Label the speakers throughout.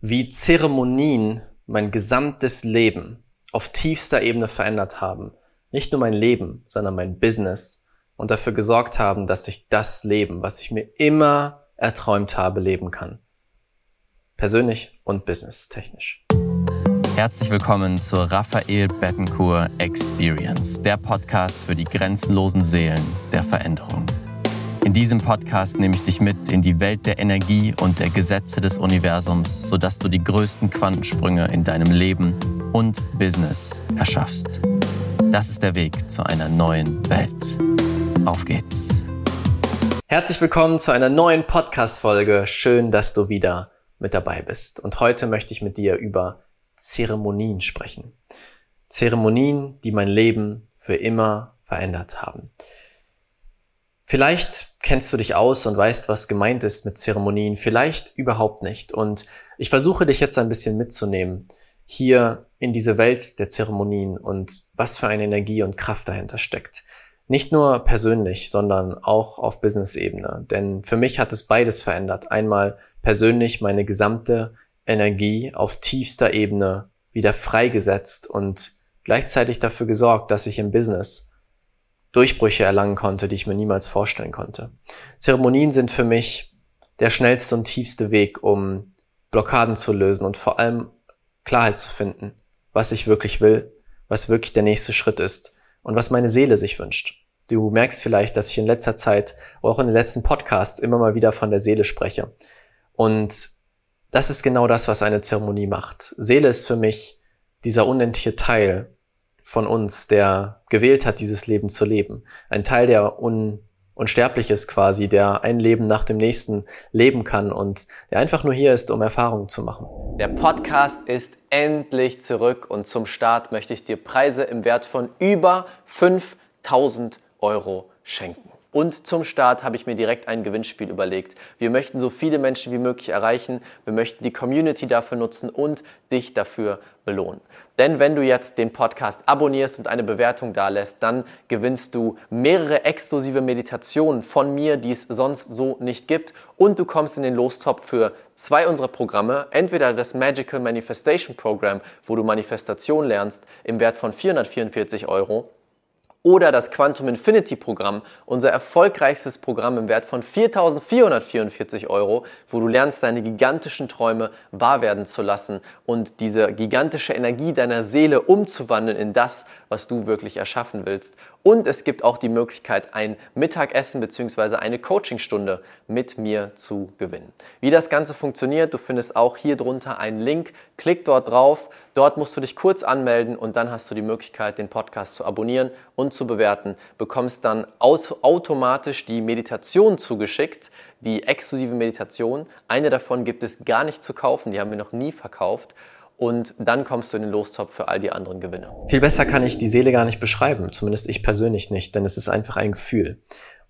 Speaker 1: wie Zeremonien mein gesamtes Leben auf tiefster Ebene verändert haben. Nicht nur mein Leben, sondern mein Business und dafür gesorgt haben, dass ich das Leben, was ich mir immer erträumt habe, leben kann. Persönlich und businesstechnisch.
Speaker 2: Herzlich willkommen zur Raphael Bettencourt Experience, der Podcast für die grenzenlosen Seelen der Veränderung. In diesem Podcast nehme ich dich mit in die Welt der Energie und der Gesetze des Universums, sodass du die größten Quantensprünge in deinem Leben und Business erschaffst. Das ist der Weg zu einer neuen Welt. Auf geht's.
Speaker 1: Herzlich willkommen zu einer neuen Podcast-Folge. Schön, dass du wieder mit dabei bist. Und heute möchte ich mit dir über Zeremonien sprechen. Zeremonien, die mein Leben für immer verändert haben. Vielleicht kennst du dich aus und weißt, was gemeint ist mit Zeremonien, vielleicht überhaupt nicht. Und ich versuche dich jetzt ein bisschen mitzunehmen hier in diese Welt der Zeremonien und was für eine Energie und Kraft dahinter steckt. Nicht nur persönlich, sondern auch auf Business-Ebene. Denn für mich hat es beides verändert. Einmal persönlich meine gesamte Energie auf tiefster Ebene wieder freigesetzt und gleichzeitig dafür gesorgt, dass ich im Business Durchbrüche erlangen konnte, die ich mir niemals vorstellen konnte. Zeremonien sind für mich der schnellste und tiefste Weg, um Blockaden zu lösen und vor allem Klarheit zu finden, was ich wirklich will, was wirklich der nächste Schritt ist und was meine Seele sich wünscht. Du merkst vielleicht, dass ich in letzter Zeit, auch in den letzten Podcasts, immer mal wieder von der Seele spreche. Und das ist genau das, was eine Zeremonie macht. Seele ist für mich dieser unendliche Teil, von uns, der gewählt hat, dieses Leben zu leben. Ein Teil, der un unsterblich ist quasi, der ein Leben nach dem nächsten leben kann und der einfach nur hier ist, um Erfahrungen zu machen.
Speaker 2: Der Podcast ist endlich zurück und zum Start möchte ich dir Preise im Wert von über 5000 Euro schenken. Und zum Start habe ich mir direkt ein Gewinnspiel überlegt. Wir möchten so viele Menschen wie möglich erreichen. Wir möchten die Community dafür nutzen und dich dafür belohnen. Denn wenn du jetzt den Podcast abonnierst und eine Bewertung dalässt, dann gewinnst du mehrere exklusive Meditationen von mir, die es sonst so nicht gibt. Und du kommst in den Lostop für zwei unserer Programme. Entweder das Magical Manifestation Program, wo du Manifestation lernst, im Wert von 444 Euro oder das Quantum Infinity Programm, unser erfolgreichstes Programm im Wert von 4.444 Euro, wo du lernst, deine gigantischen Träume wahr werden zu lassen und diese gigantische Energie deiner Seele umzuwandeln in das, was du wirklich erschaffen willst. Und es gibt auch die Möglichkeit, ein Mittagessen bzw. eine Coachingstunde mit mir zu gewinnen. Wie das Ganze funktioniert, du findest auch hier drunter einen Link. Klick dort drauf. Dort musst du dich kurz anmelden und dann hast du die Möglichkeit, den Podcast zu abonnieren und zu bewerten. Bekommst dann automatisch die Meditation zugeschickt, die exklusive Meditation. Eine davon gibt es gar nicht zu kaufen, die haben wir noch nie verkauft und dann kommst du in den Lostopf für all die anderen Gewinne.
Speaker 1: Viel besser kann ich die Seele gar nicht beschreiben, zumindest ich persönlich nicht, denn es ist einfach ein Gefühl.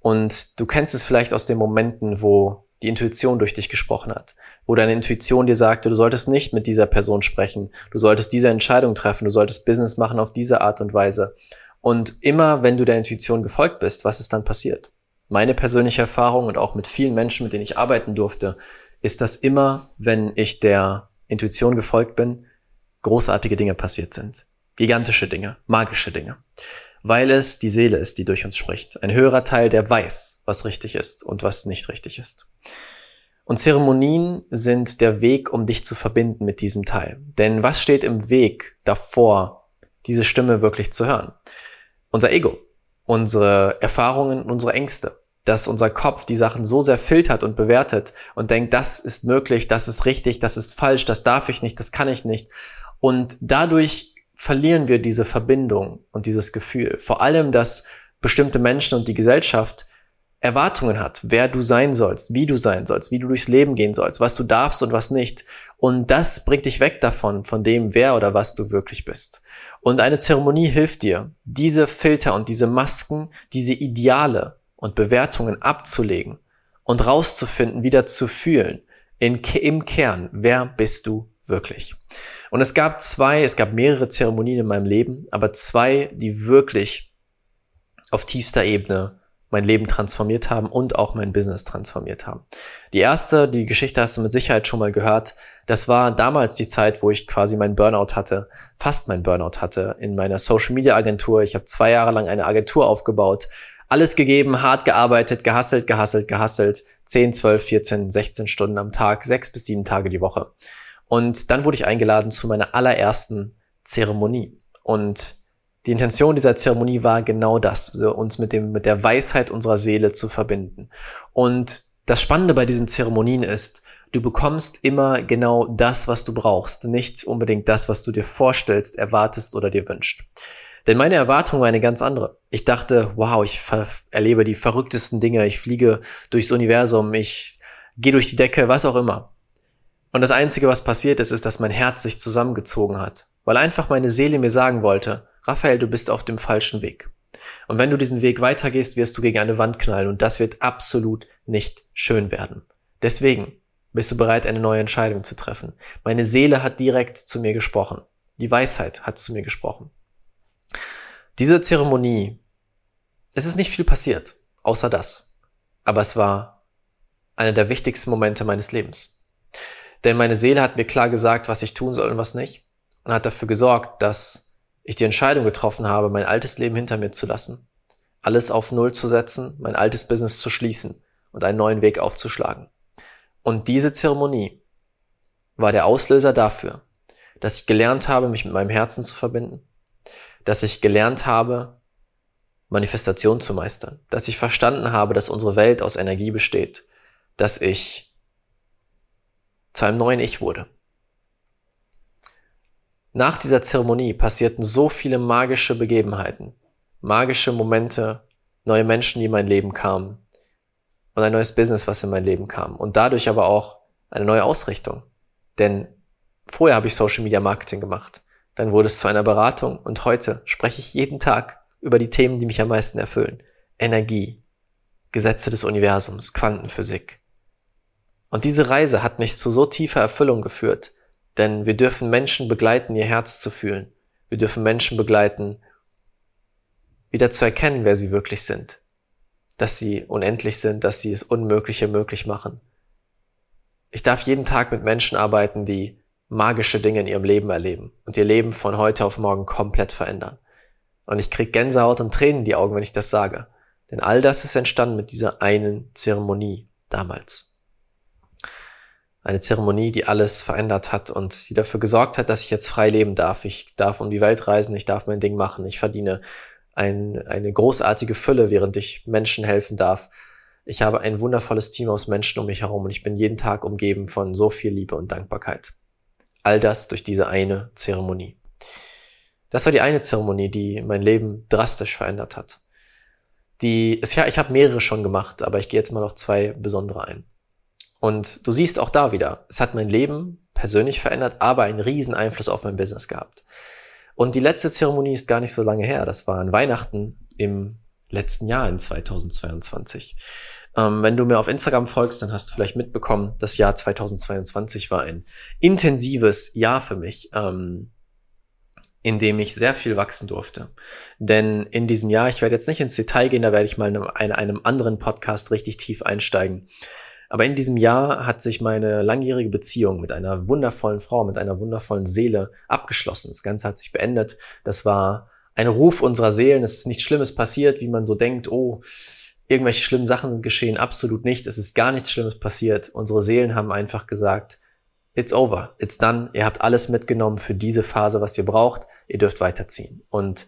Speaker 1: Und du kennst es vielleicht aus den Momenten, wo die Intuition durch dich gesprochen hat, wo deine Intuition dir sagte, du solltest nicht mit dieser Person sprechen, du solltest diese Entscheidung treffen, du solltest Business machen auf diese Art und Weise. Und immer, wenn du der Intuition gefolgt bist, was ist dann passiert? Meine persönliche Erfahrung und auch mit vielen Menschen, mit denen ich arbeiten durfte, ist, dass immer, wenn ich der Intuition gefolgt bin, großartige Dinge passiert sind. Gigantische Dinge, magische Dinge. Weil es die Seele ist, die durch uns spricht. Ein höherer Teil, der weiß, was richtig ist und was nicht richtig ist. Und Zeremonien sind der Weg, um dich zu verbinden mit diesem Teil. Denn was steht im Weg davor, diese Stimme wirklich zu hören? Unser Ego, unsere Erfahrungen, unsere Ängste dass unser Kopf die Sachen so sehr filtert und bewertet und denkt, das ist möglich, das ist richtig, das ist falsch, das darf ich nicht, das kann ich nicht. Und dadurch verlieren wir diese Verbindung und dieses Gefühl. Vor allem, dass bestimmte Menschen und die Gesellschaft Erwartungen hat, wer du sein sollst, wie du sein sollst, wie du durchs Leben gehen sollst, was du darfst und was nicht. Und das bringt dich weg davon, von dem, wer oder was du wirklich bist. Und eine Zeremonie hilft dir, diese Filter und diese Masken, diese Ideale und Bewertungen abzulegen und rauszufinden, wieder zu fühlen, in, im Kern, wer bist du wirklich? Und es gab zwei, es gab mehrere Zeremonien in meinem Leben, aber zwei, die wirklich auf tiefster Ebene mein Leben transformiert haben und auch mein Business transformiert haben. Die erste, die Geschichte hast du mit Sicherheit schon mal gehört. Das war damals die Zeit, wo ich quasi mein Burnout hatte, fast mein Burnout hatte in meiner Social Media Agentur. Ich habe zwei Jahre lang eine Agentur aufgebaut, alles gegeben, hart gearbeitet, gehasselt, gehasselt, gehasselt. 10, 12, 14, 16 Stunden am Tag, sechs bis sieben Tage die Woche. Und dann wurde ich eingeladen zu meiner allerersten Zeremonie. Und die Intention dieser Zeremonie war genau das, uns mit dem, mit der Weisheit unserer Seele zu verbinden. Und das Spannende bei diesen Zeremonien ist, du bekommst immer genau das, was du brauchst, nicht unbedingt das, was du dir vorstellst, erwartest oder dir wünscht. Denn meine Erwartung war eine ganz andere. Ich dachte, wow, ich erlebe die verrücktesten Dinge, ich fliege durchs Universum, ich gehe durch die Decke, was auch immer. Und das Einzige, was passiert ist, ist, dass mein Herz sich zusammengezogen hat, weil einfach meine Seele mir sagen wollte, Raphael, du bist auf dem falschen Weg. Und wenn du diesen Weg weitergehst, wirst du gegen eine Wand knallen und das wird absolut nicht schön werden. Deswegen bist du bereit, eine neue Entscheidung zu treffen. Meine Seele hat direkt zu mir gesprochen. Die Weisheit hat zu mir gesprochen. Diese Zeremonie, es ist nicht viel passiert, außer das. Aber es war einer der wichtigsten Momente meines Lebens. Denn meine Seele hat mir klar gesagt, was ich tun soll und was nicht. Und hat dafür gesorgt, dass ich die Entscheidung getroffen habe, mein altes Leben hinter mir zu lassen, alles auf Null zu setzen, mein altes Business zu schließen und einen neuen Weg aufzuschlagen. Und diese Zeremonie war der Auslöser dafür, dass ich gelernt habe, mich mit meinem Herzen zu verbinden, dass ich gelernt habe, Manifestation zu meistern, dass ich verstanden habe, dass unsere Welt aus Energie besteht, dass ich zu einem neuen Ich wurde. Nach dieser Zeremonie passierten so viele magische Begebenheiten, magische Momente, neue Menschen, die in mein Leben kamen und ein neues Business, was in mein Leben kam und dadurch aber auch eine neue Ausrichtung. Denn vorher habe ich Social Media Marketing gemacht, dann wurde es zu einer Beratung und heute spreche ich jeden Tag über die Themen, die mich am meisten erfüllen. Energie, Gesetze des Universums, Quantenphysik. Und diese Reise hat mich zu so tiefer Erfüllung geführt, denn wir dürfen Menschen begleiten, ihr Herz zu fühlen. Wir dürfen Menschen begleiten, wieder zu erkennen, wer sie wirklich sind. Dass sie unendlich sind, dass sie es Unmögliche möglich machen. Ich darf jeden Tag mit Menschen arbeiten, die magische Dinge in ihrem Leben erleben und ihr Leben von heute auf morgen komplett verändern. Und ich krieg Gänsehaut und Tränen in die Augen, wenn ich das sage. Denn all das ist entstanden mit dieser einen Zeremonie damals eine Zeremonie, die alles verändert hat und die dafür gesorgt hat, dass ich jetzt frei leben darf. Ich darf um die Welt reisen, ich darf mein Ding machen, ich verdiene ein, eine großartige Fülle, während ich Menschen helfen darf. Ich habe ein wundervolles Team aus Menschen um mich herum und ich bin jeden Tag umgeben von so viel Liebe und Dankbarkeit. All das durch diese eine Zeremonie. Das war die eine Zeremonie, die mein Leben drastisch verändert hat. Die, ja, ich habe mehrere schon gemacht, aber ich gehe jetzt mal auf zwei besondere ein. Und du siehst auch da wieder, es hat mein Leben persönlich verändert, aber einen riesen Einfluss auf mein Business gehabt. Und die letzte Zeremonie ist gar nicht so lange her. Das war an Weihnachten im letzten Jahr in 2022. Ähm, wenn du mir auf Instagram folgst, dann hast du vielleicht mitbekommen, das Jahr 2022 war ein intensives Jahr für mich, ähm, in dem ich sehr viel wachsen durfte. Denn in diesem Jahr, ich werde jetzt nicht ins Detail gehen, da werde ich mal in einem, in einem anderen Podcast richtig tief einsteigen. Aber in diesem Jahr hat sich meine langjährige Beziehung mit einer wundervollen Frau, mit einer wundervollen Seele abgeschlossen. Das Ganze hat sich beendet. Das war ein Ruf unserer Seelen. Es ist nichts Schlimmes passiert, wie man so denkt, oh, irgendwelche schlimmen Sachen sind geschehen. Absolut nicht. Es ist gar nichts Schlimmes passiert. Unsere Seelen haben einfach gesagt, it's over, it's done. Ihr habt alles mitgenommen für diese Phase, was ihr braucht. Ihr dürft weiterziehen. Und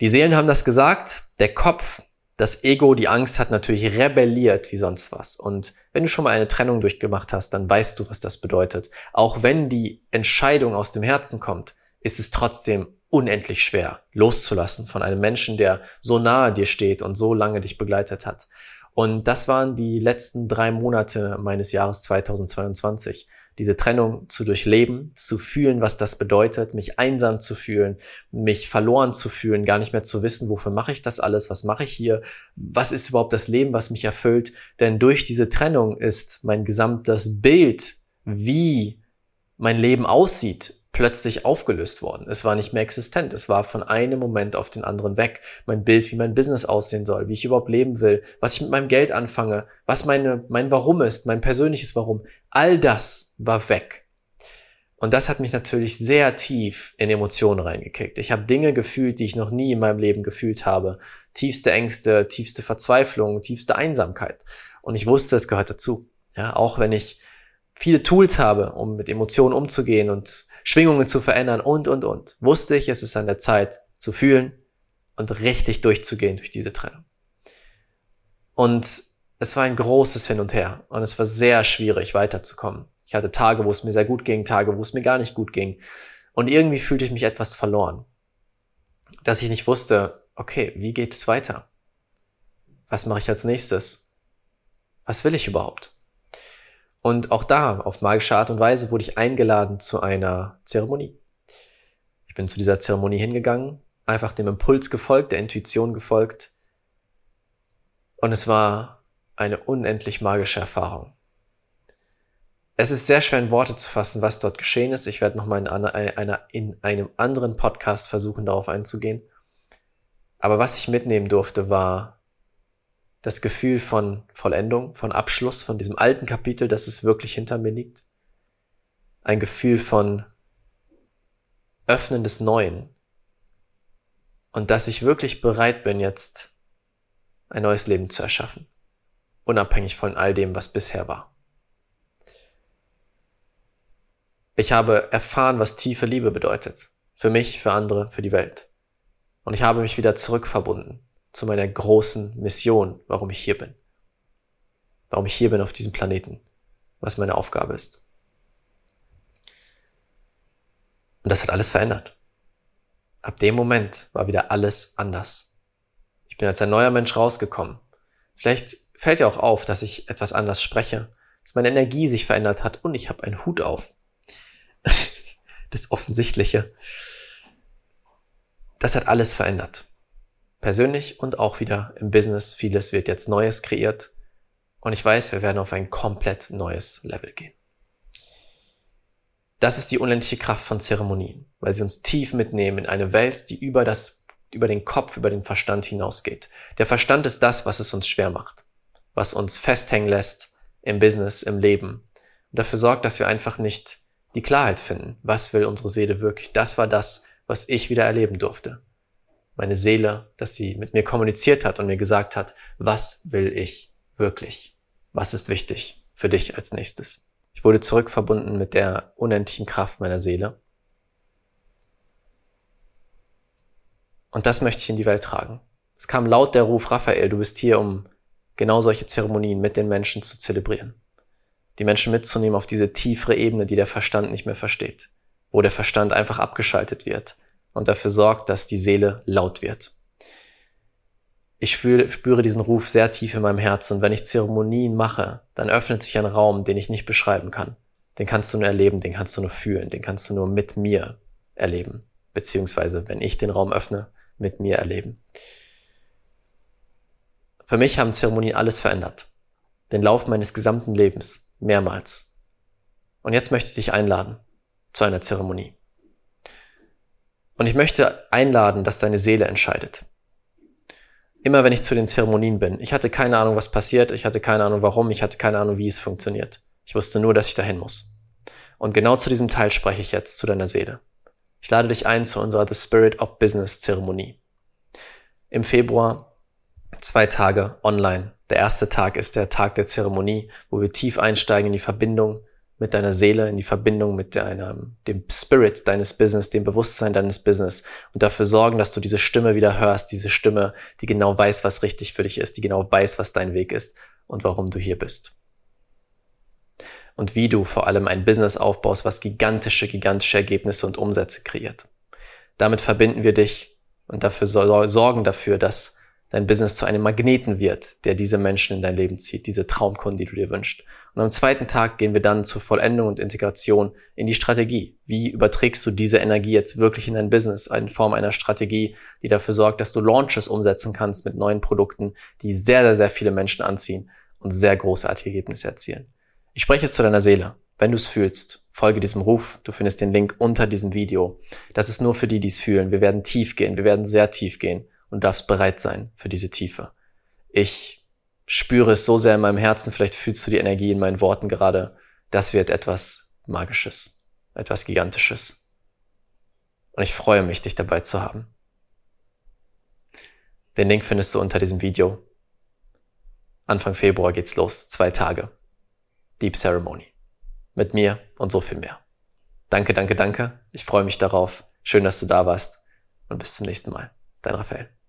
Speaker 1: die Seelen haben das gesagt. Der Kopf das Ego, die Angst hat natürlich rebelliert wie sonst was. Und wenn du schon mal eine Trennung durchgemacht hast, dann weißt du, was das bedeutet. Auch wenn die Entscheidung aus dem Herzen kommt, ist es trotzdem unendlich schwer, loszulassen von einem Menschen, der so nahe dir steht und so lange dich begleitet hat. Und das waren die letzten drei Monate meines Jahres 2022 diese Trennung zu durchleben, zu fühlen, was das bedeutet, mich einsam zu fühlen, mich verloren zu fühlen, gar nicht mehr zu wissen, wofür mache ich das alles, was mache ich hier, was ist überhaupt das Leben, was mich erfüllt. Denn durch diese Trennung ist mein gesamtes Bild, wie mein Leben aussieht, plötzlich aufgelöst worden. Es war nicht mehr existent. Es war von einem Moment auf den anderen weg. Mein Bild, wie mein Business aussehen soll, wie ich überhaupt leben will, was ich mit meinem Geld anfange, was meine, mein Warum ist, mein persönliches Warum. All das war weg. Und das hat mich natürlich sehr tief in Emotionen reingekickt. Ich habe Dinge gefühlt, die ich noch nie in meinem Leben gefühlt habe. Tiefste Ängste, tiefste Verzweiflung, tiefste Einsamkeit. Und ich wusste, es gehört dazu. Ja, auch wenn ich viele Tools habe, um mit Emotionen umzugehen und Schwingungen zu verändern und, und, und, wusste ich, es ist an der Zeit zu fühlen und richtig durchzugehen durch diese Trennung. Und es war ein großes Hin und Her und es war sehr schwierig weiterzukommen. Ich hatte Tage, wo es mir sehr gut ging, Tage, wo es mir gar nicht gut ging. Und irgendwie fühlte ich mich etwas verloren. Dass ich nicht wusste, okay, wie geht es weiter? Was mache ich als nächstes? Was will ich überhaupt? Und auch da, auf magische Art und Weise, wurde ich eingeladen zu einer Zeremonie. Ich bin zu dieser Zeremonie hingegangen, einfach dem Impuls gefolgt, der Intuition gefolgt. Und es war eine unendlich magische Erfahrung. Es ist sehr schwer in Worte zu fassen, was dort geschehen ist. Ich werde nochmal in, einem anderen Podcast versuchen, darauf einzugehen. Aber was ich mitnehmen durfte, war das Gefühl von Vollendung, von Abschluss, von diesem alten Kapitel, dass es wirklich hinter mir liegt. Ein Gefühl von Öffnen des Neuen. Und dass ich wirklich bereit bin, jetzt ein neues Leben zu erschaffen. Unabhängig von all dem, was bisher war. Ich habe erfahren, was tiefe Liebe bedeutet. Für mich, für andere, für die Welt. Und ich habe mich wieder zurückverbunden zu meiner großen Mission, warum ich hier bin. Warum ich hier bin auf diesem Planeten. Was meine Aufgabe ist. Und das hat alles verändert. Ab dem Moment war wieder alles anders. Ich bin als ein neuer Mensch rausgekommen. Vielleicht fällt ja auch auf, dass ich etwas anders spreche, dass meine Energie sich verändert hat und ich habe einen Hut auf. das Offensichtliche. Das hat alles verändert. Persönlich und auch wieder im Business. Vieles wird jetzt Neues kreiert. Und ich weiß, wir werden auf ein komplett neues Level gehen. Das ist die unendliche Kraft von Zeremonien, weil sie uns tief mitnehmen in eine Welt, die über das, über den Kopf, über den Verstand hinausgeht. Der Verstand ist das, was es uns schwer macht, was uns festhängen lässt im Business, im Leben und dafür sorgt, dass wir einfach nicht die Klarheit finden. Was will unsere Seele wirklich? Das war das, was ich wieder erleben durfte. Meine Seele, dass sie mit mir kommuniziert hat und mir gesagt hat, was will ich wirklich? Was ist wichtig für dich als nächstes? Ich wurde zurückverbunden mit der unendlichen Kraft meiner Seele. Und das möchte ich in die Welt tragen. Es kam laut der Ruf, Raphael, du bist hier, um genau solche Zeremonien mit den Menschen zu zelebrieren die Menschen mitzunehmen auf diese tiefere Ebene, die der Verstand nicht mehr versteht, wo der Verstand einfach abgeschaltet wird und dafür sorgt, dass die Seele laut wird. Ich spüre, diesen Ruf sehr tief in meinem Herzen und wenn ich Zeremonien mache, dann öffnet sich ein Raum, den ich nicht beschreiben kann. Den kannst du nur erleben, den kannst du nur fühlen, den kannst du nur mit mir erleben, beziehungsweise wenn ich den Raum öffne, mit mir erleben. Für mich haben Zeremonien alles verändert. Den Lauf meines gesamten Lebens mehrmals. Und jetzt möchte ich dich einladen zu einer Zeremonie. Und ich möchte einladen, dass deine Seele entscheidet. Immer wenn ich zu den Zeremonien bin, ich hatte keine Ahnung, was passiert, ich hatte keine Ahnung, warum, ich hatte keine Ahnung, wie es funktioniert. Ich wusste nur, dass ich dahin muss. Und genau zu diesem Teil spreche ich jetzt zu deiner Seele. Ich lade dich ein zu unserer The Spirit of Business Zeremonie. Im Februar zwei Tage online der erste Tag ist der Tag der Zeremonie, wo wir tief einsteigen in die Verbindung mit deiner Seele, in die Verbindung mit deiner, dem Spirit deines Business, dem Bewusstsein deines Business und dafür sorgen, dass du diese Stimme wieder hörst, diese Stimme, die genau weiß, was richtig für dich ist, die genau weiß, was dein Weg ist und warum du hier bist. Und wie du vor allem ein Business aufbaust, was gigantische, gigantische Ergebnisse und Umsätze kreiert. Damit verbinden wir dich und dafür sorgen dafür, dass dein Business zu einem Magneten wird, der diese Menschen in dein Leben zieht, diese Traumkunden, die du dir wünschst. Und am zweiten Tag gehen wir dann zur Vollendung und Integration in die Strategie. Wie überträgst du diese Energie jetzt wirklich in dein Business in Form einer Strategie, die dafür sorgt, dass du Launches umsetzen kannst mit neuen Produkten, die sehr, sehr, sehr viele Menschen anziehen und sehr großartige Ergebnisse erzielen. Ich spreche jetzt zu deiner Seele. wenn du es fühlst, folge diesem Ruf. Du findest den Link unter diesem Video. Das ist nur für die, die es fühlen. Wir werden tief gehen. Wir werden sehr tief gehen und darfst bereit sein für diese Tiefe. Ich spüre es so sehr in meinem Herzen. Vielleicht fühlst du die Energie in meinen Worten gerade. Das wird etwas Magisches, etwas Gigantisches. Und ich freue mich, dich dabei zu haben. Den Link findest du unter diesem Video. Anfang Februar geht's los. Zwei Tage. Deep Ceremony mit mir und so viel mehr. Danke, danke, danke. Ich freue mich darauf. Schön, dass du da warst und bis zum nächsten Mal. Dein Raphael.